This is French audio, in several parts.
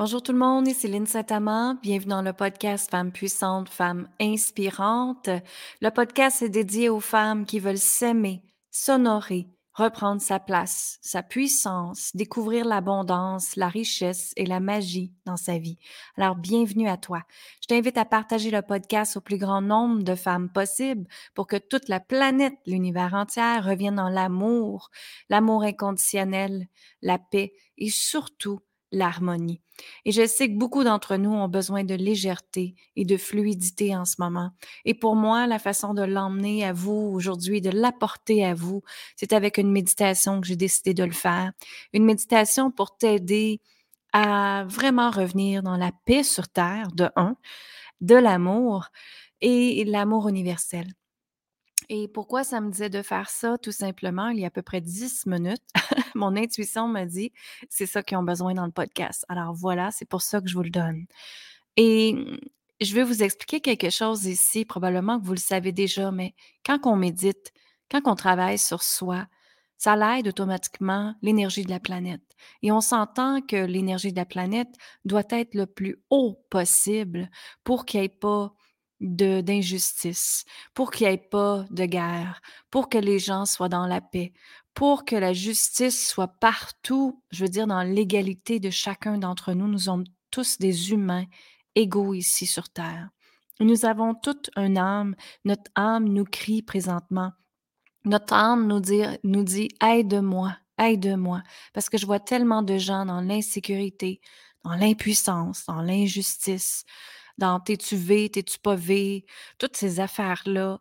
Bonjour tout le monde, ici Céline Saint-Amand. Bienvenue dans le podcast Femmes puissantes, Femmes inspirantes. Le podcast est dédié aux femmes qui veulent s'aimer, s'honorer, reprendre sa place, sa puissance, découvrir l'abondance, la richesse et la magie dans sa vie. Alors, bienvenue à toi. Je t'invite à partager le podcast au plus grand nombre de femmes possible pour que toute la planète, l'univers entier revienne dans l'amour, l'amour inconditionnel, la paix et surtout l'harmonie. Et je sais que beaucoup d'entre nous ont besoin de légèreté et de fluidité en ce moment. Et pour moi, la façon de l'emmener à vous aujourd'hui, de l'apporter à vous, c'est avec une méditation que j'ai décidé de le faire. Une méditation pour t'aider à vraiment revenir dans la paix sur Terre, de un, de l'amour et l'amour universel. Et pourquoi ça me disait de faire ça? Tout simplement, il y a à peu près 10 minutes, mon intuition m'a dit, c'est ça qu'ils ont besoin dans le podcast. Alors voilà, c'est pour ça que je vous le donne. Et je vais vous expliquer quelque chose ici, probablement que vous le savez déjà, mais quand on médite, quand on travaille sur soi, ça l'aide automatiquement l'énergie de la planète. Et on s'entend que l'énergie de la planète doit être le plus haut possible pour qu'il n'y ait pas d'injustice, pour qu'il n'y ait pas de guerre, pour que les gens soient dans la paix, pour que la justice soit partout, je veux dire, dans l'égalité de chacun d'entre nous. Nous sommes tous des humains égaux ici sur Terre. Nous avons toute une âme. Notre âme nous crie présentement. Notre âme nous dit, nous dit aide-moi, aide-moi, parce que je vois tellement de gens dans l'insécurité, dans l'impuissance, dans l'injustice, dans t'es-tu V, t'es-tu pas V, toutes ces affaires-là.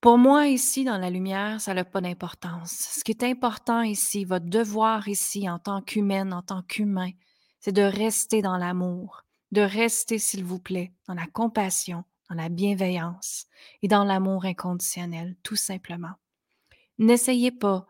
Pour moi, ici, dans la lumière, ça n'a pas d'importance. Ce qui est important ici, votre devoir ici, en tant qu'humaine, en tant qu'humain, c'est de rester dans l'amour, de rester, s'il vous plaît, dans la compassion, dans la bienveillance et dans l'amour inconditionnel, tout simplement. N'essayez pas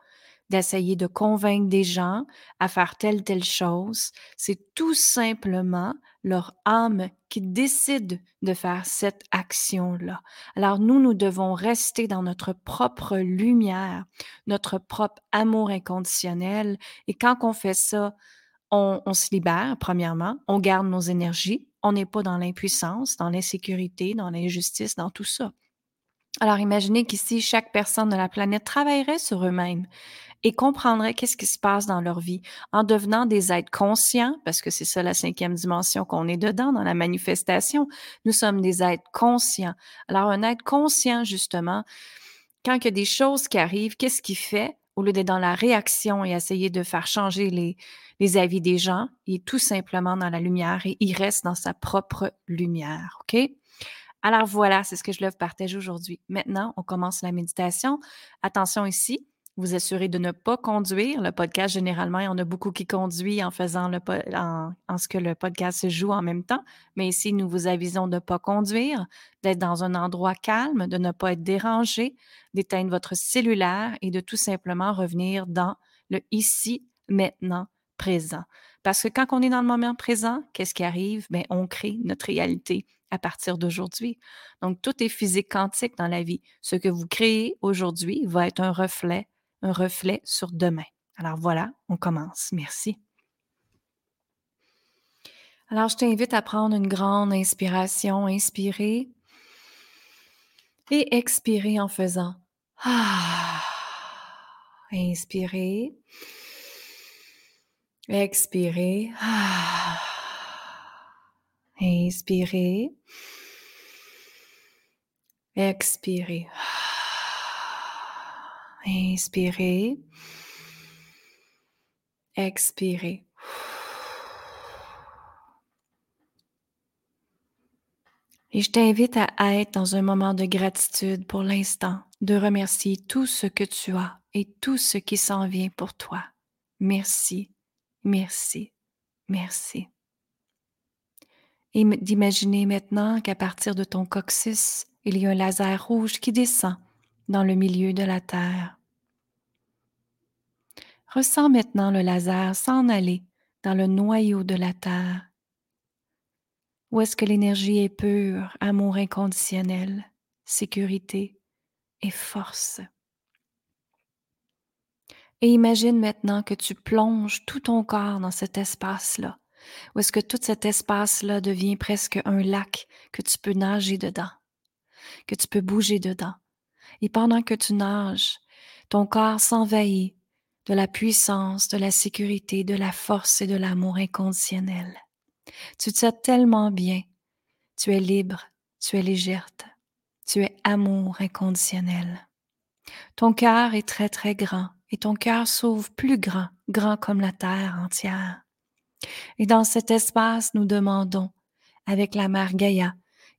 d'essayer de convaincre des gens à faire telle, telle chose. C'est tout simplement leur âme qui décide de faire cette action-là. Alors nous, nous devons rester dans notre propre lumière, notre propre amour inconditionnel. Et quand on fait ça, on, se libère, premièrement, on garde nos énergies, on n'est pas dans l'impuissance, dans l'insécurité, dans l'injustice, dans tout ça. Alors imaginez qu'ici, chaque personne de la planète travaillerait sur eux-mêmes et comprendraient qu'est-ce qui se passe dans leur vie en devenant des êtres conscients, parce que c'est ça la cinquième dimension qu'on est dedans dans la manifestation. Nous sommes des êtres conscients. Alors, un être conscient, justement, quand il y a des choses qui arrivent, qu'est-ce qu'il fait? Au lieu d'être dans la réaction et essayer de faire changer les, les avis des gens, il est tout simplement dans la lumière et il reste dans sa propre lumière. OK? Alors voilà, c'est ce que je leur partage aujourd'hui. Maintenant, on commence la méditation. Attention ici, vous assurez de ne pas conduire. Le podcast, généralement, il y en a beaucoup qui conduisent en faisant le en, en, ce que le podcast se joue en même temps. Mais ici, nous vous avisons de ne pas conduire, d'être dans un endroit calme, de ne pas être dérangé, d'éteindre votre cellulaire et de tout simplement revenir dans le ici, maintenant, présent. Parce que quand on est dans le moment présent, qu'est-ce qui arrive? Bien, on crée notre réalité à partir d'aujourd'hui. Donc, tout est physique quantique dans la vie. Ce que vous créez aujourd'hui va être un reflet un reflet sur demain. Alors voilà, on commence. Merci. Alors, je t'invite à prendre une grande inspiration, inspirer et expirer en faisant. Ah, inspirer. Expirer. Ah, inspirer. Expirer. Inspirez. Expirez. Et je t'invite à être dans un moment de gratitude pour l'instant, de remercier tout ce que tu as et tout ce qui s'en vient pour toi. Merci, merci, merci. Et d'imaginer maintenant qu'à partir de ton coccyx, il y a un laser rouge qui descend dans le milieu de la Terre. Ressens maintenant le laser s'en aller dans le noyau de la Terre, où est-ce que l'énergie est pure, amour inconditionnel, sécurité et force. Et imagine maintenant que tu plonges tout ton corps dans cet espace-là, où est-ce que tout cet espace-là devient presque un lac que tu peux nager dedans, que tu peux bouger dedans. Et pendant que tu nages, ton corps s'envahit de la puissance, de la sécurité, de la force et de l'amour inconditionnel. Tu te tellement bien. Tu es libre, tu es légère, tu es amour inconditionnel. Ton cœur est très, très grand et ton cœur s'ouvre plus grand, grand comme la terre entière. Et dans cet espace, nous demandons, avec la Mère Gaïa,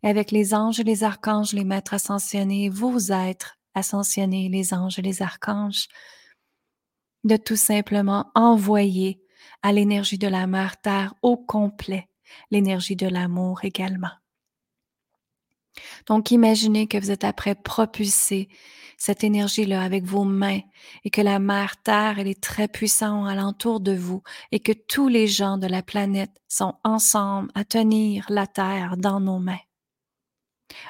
avec les anges et les archanges, les maîtres ascensionnés, vous êtres ascensionnés, les anges et les archanges, de tout simplement envoyer à l'énergie de la Mère Terre au complet l'énergie de l'amour également. Donc imaginez que vous êtes après propulser cette énergie-là avec vos mains et que la mère Terre, elle est très puissante alentour de vous et que tous les gens de la planète sont ensemble à tenir la Terre dans nos mains,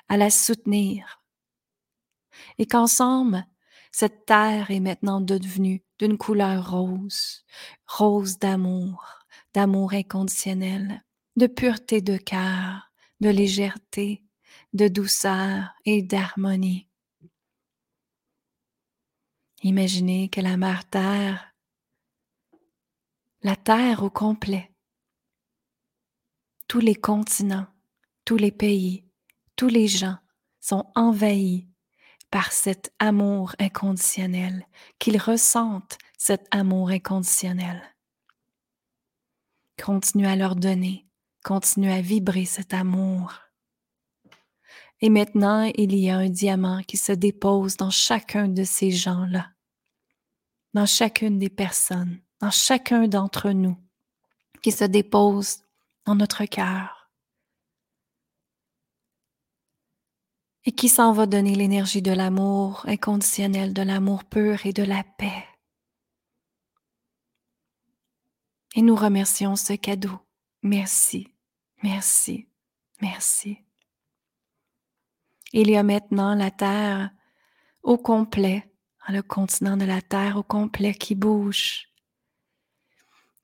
à la soutenir. Et qu'ensemble, cette Terre est maintenant devenue d'une couleur rose, rose d'amour, d'amour inconditionnel, de pureté de cœur, de légèreté, de douceur et d'harmonie. Imaginez que la mère Terre, la Terre au complet, tous les continents, tous les pays, tous les gens sont envahis par cet amour inconditionnel, qu'ils ressentent cet amour inconditionnel. Continue à leur donner, continue à vibrer cet amour. Et maintenant, il y a un diamant qui se dépose dans chacun de ces gens-là, dans chacune des personnes, dans chacun d'entre nous, qui se dépose dans notre cœur et qui s'en va donner l'énergie de l'amour inconditionnel, de l'amour pur et de la paix. Et nous remercions ce cadeau. Merci, merci, merci. Il y a maintenant la Terre au complet, le continent de la Terre au complet qui bouge,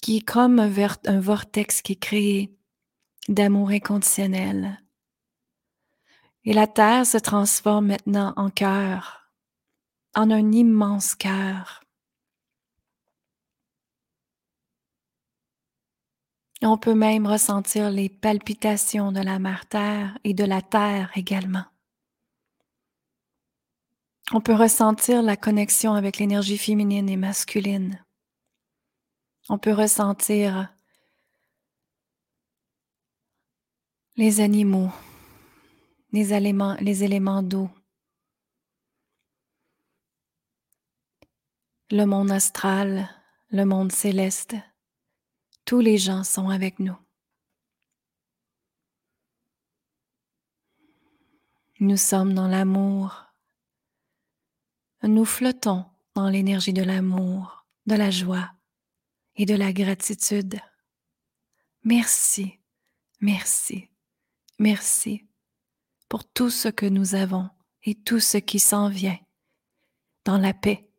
qui est comme un, un vortex qui est créé d'amour inconditionnel. Et la Terre se transforme maintenant en cœur, en un immense cœur. On peut même ressentir les palpitations de la mère Terre et de la Terre également. On peut ressentir la connexion avec l'énergie féminine et masculine. On peut ressentir les animaux, les éléments, les d'eau, le monde astral, le monde céleste. Tous les gens sont avec nous. Nous sommes dans l'amour, nous flottons dans l'énergie de l'amour, de la joie et de la gratitude. Merci, merci, merci pour tout ce que nous avons et tout ce qui s'en vient dans la paix,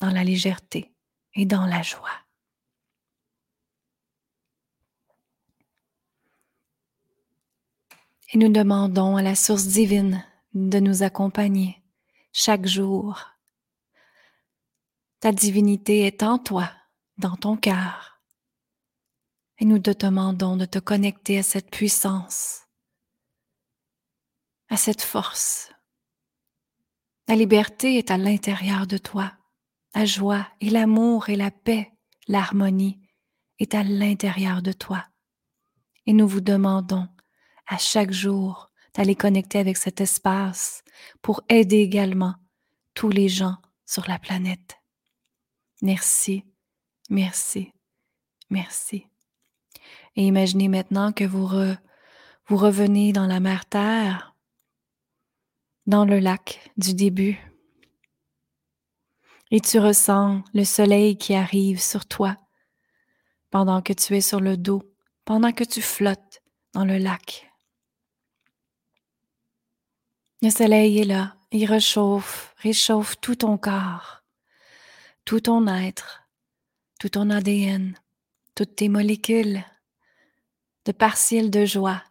dans la légèreté et dans la joie. Et nous demandons à la source divine de nous accompagner chaque jour ta divinité est en toi, dans ton cœur. Et nous te demandons de te connecter à cette puissance, à cette force. La liberté est à l'intérieur de toi. La joie et l'amour et la paix, l'harmonie est à l'intérieur de toi. Et nous vous demandons à chaque jour d'aller connecter avec cet espace pour aider également tous les gens sur la planète. Merci, merci, merci. Et imaginez maintenant que vous, vous revenez dans la mer Terre, dans le lac du début, et tu ressens le soleil qui arrive sur toi pendant que tu es sur le dos, pendant que tu flottes dans le lac. Le soleil est là, il réchauffe, réchauffe tout ton corps tout ton être, tout ton ADN, toutes tes molécules, de partiels de joie,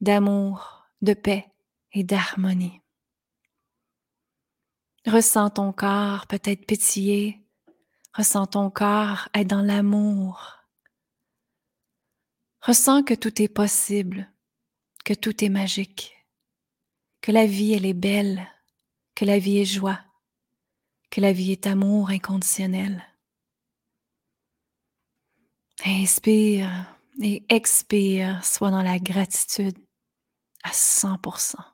d'amour, de paix et d'harmonie. Ressens ton corps peut-être pétiller, ressens ton corps être dans l'amour. Ressens que tout est possible, que tout est magique, que la vie elle est belle, que la vie est joie, que la vie est amour inconditionnel. Inspire et expire, sois dans la gratitude à 100%.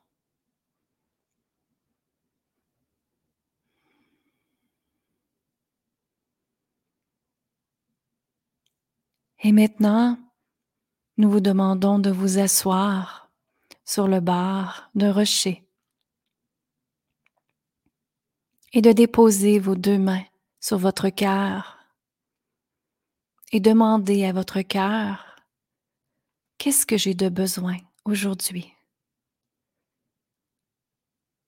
Et maintenant, nous vous demandons de vous asseoir sur le bord d'un rocher et de déposer vos deux mains sur votre cœur et demander à votre cœur qu'est-ce que j'ai de besoin aujourd'hui?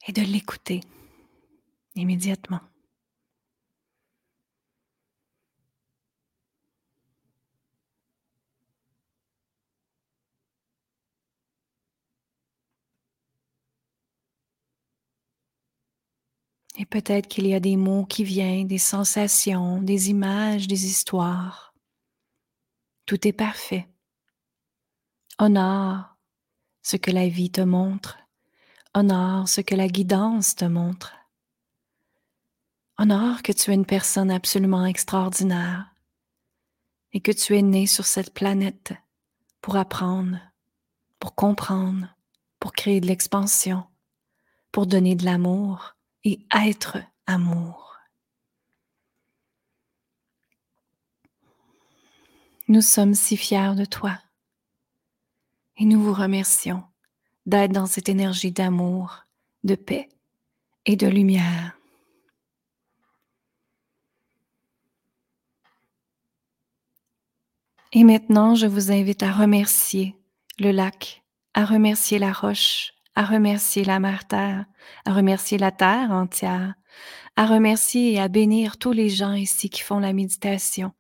Et de l'écouter immédiatement. Et peut-être qu'il y a des mots qui viennent, des sensations, des images, des histoires. Tout est parfait. Honore ce que la vie te montre. Honore ce que la guidance te montre. Honore que tu es une personne absolument extraordinaire et que tu es né sur cette planète pour apprendre, pour comprendre, pour créer de l'expansion, pour donner de l'amour, et être amour. Nous sommes si fiers de toi et nous vous remercions d'être dans cette énergie d'amour, de paix et de lumière. Et maintenant, je vous invite à remercier le lac, à remercier la roche, à remercier la mère à remercier la Terre entière, à remercier et à bénir tous les gens ici qui font la méditation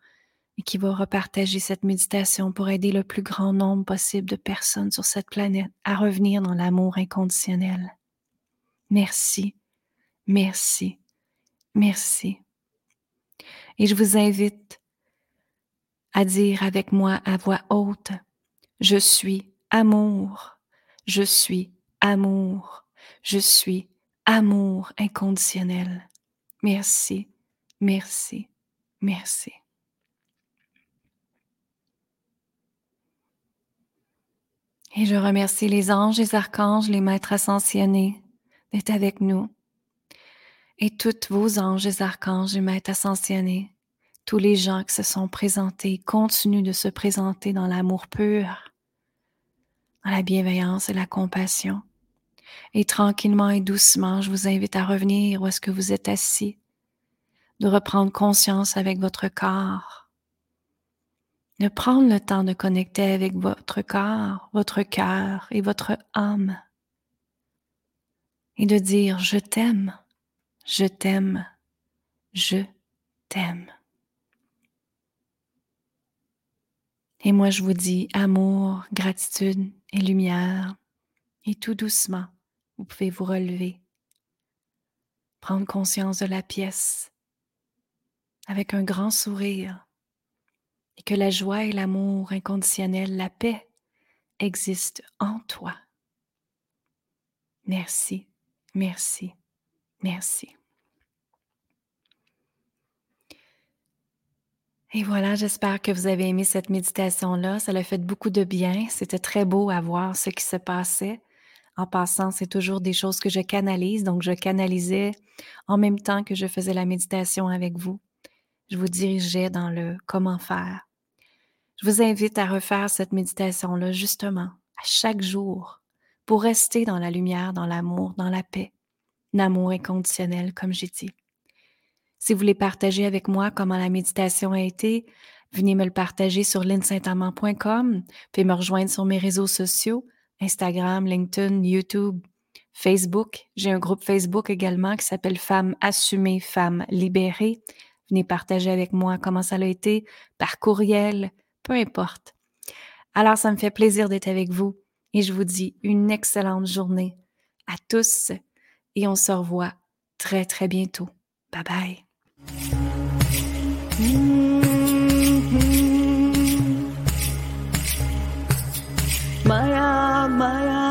et qui vont repartager cette méditation pour aider le plus grand nombre possible de personnes sur cette planète à revenir dans l'amour inconditionnel. Merci, merci, merci. Et je vous invite à dire avec moi à voix haute, je suis amour, je suis amour. Je suis amour inconditionnel. Merci, merci, merci. Et je remercie les anges, les archanges, les maîtres ascensionnés d'être avec nous. Et toutes vos anges, les archanges, les maîtres ascensionnés, tous les gens qui se sont présentés, continuent de se présenter dans l'amour pur, dans la bienveillance et la compassion. Et tranquillement et doucement, je vous invite à revenir où est-ce que vous êtes assis, de reprendre conscience avec votre corps, de prendre le temps de connecter avec votre corps, votre cœur et votre âme, et de dire je t'aime, je t'aime, je t'aime. Et moi, je vous dis amour, gratitude et lumière, et tout doucement, vous pouvez vous relever, prendre conscience de la pièce avec un grand sourire et que la joie et l'amour inconditionnel, la paix existent en toi. Merci, merci, merci. Et voilà, j'espère que vous avez aimé cette méditation-là. Ça l'a fait beaucoup de bien. C'était très beau à voir ce qui se passait. En passant, c'est toujours des choses que je canalise. Donc, je canalisais en même temps que je faisais la méditation avec vous. Je vous dirigeais dans le comment faire. Je vous invite à refaire cette méditation-là justement à chaque jour pour rester dans la lumière, dans l'amour, dans la paix, l'amour inconditionnel, comme j'ai dit. Si vous voulez partager avec moi comment la méditation a été, venez me le partager sur linsaintamant.com, puis me rejoindre sur mes réseaux sociaux. Instagram, LinkedIn, YouTube, Facebook. J'ai un groupe Facebook également qui s'appelle Femmes assumées, Femmes libérées. Venez partager avec moi comment ça a été par courriel, peu importe. Alors, ça me fait plaisir d'être avec vous et je vous dis une excellente journée à tous et on se revoit très, très bientôt. Bye bye. 妈呀！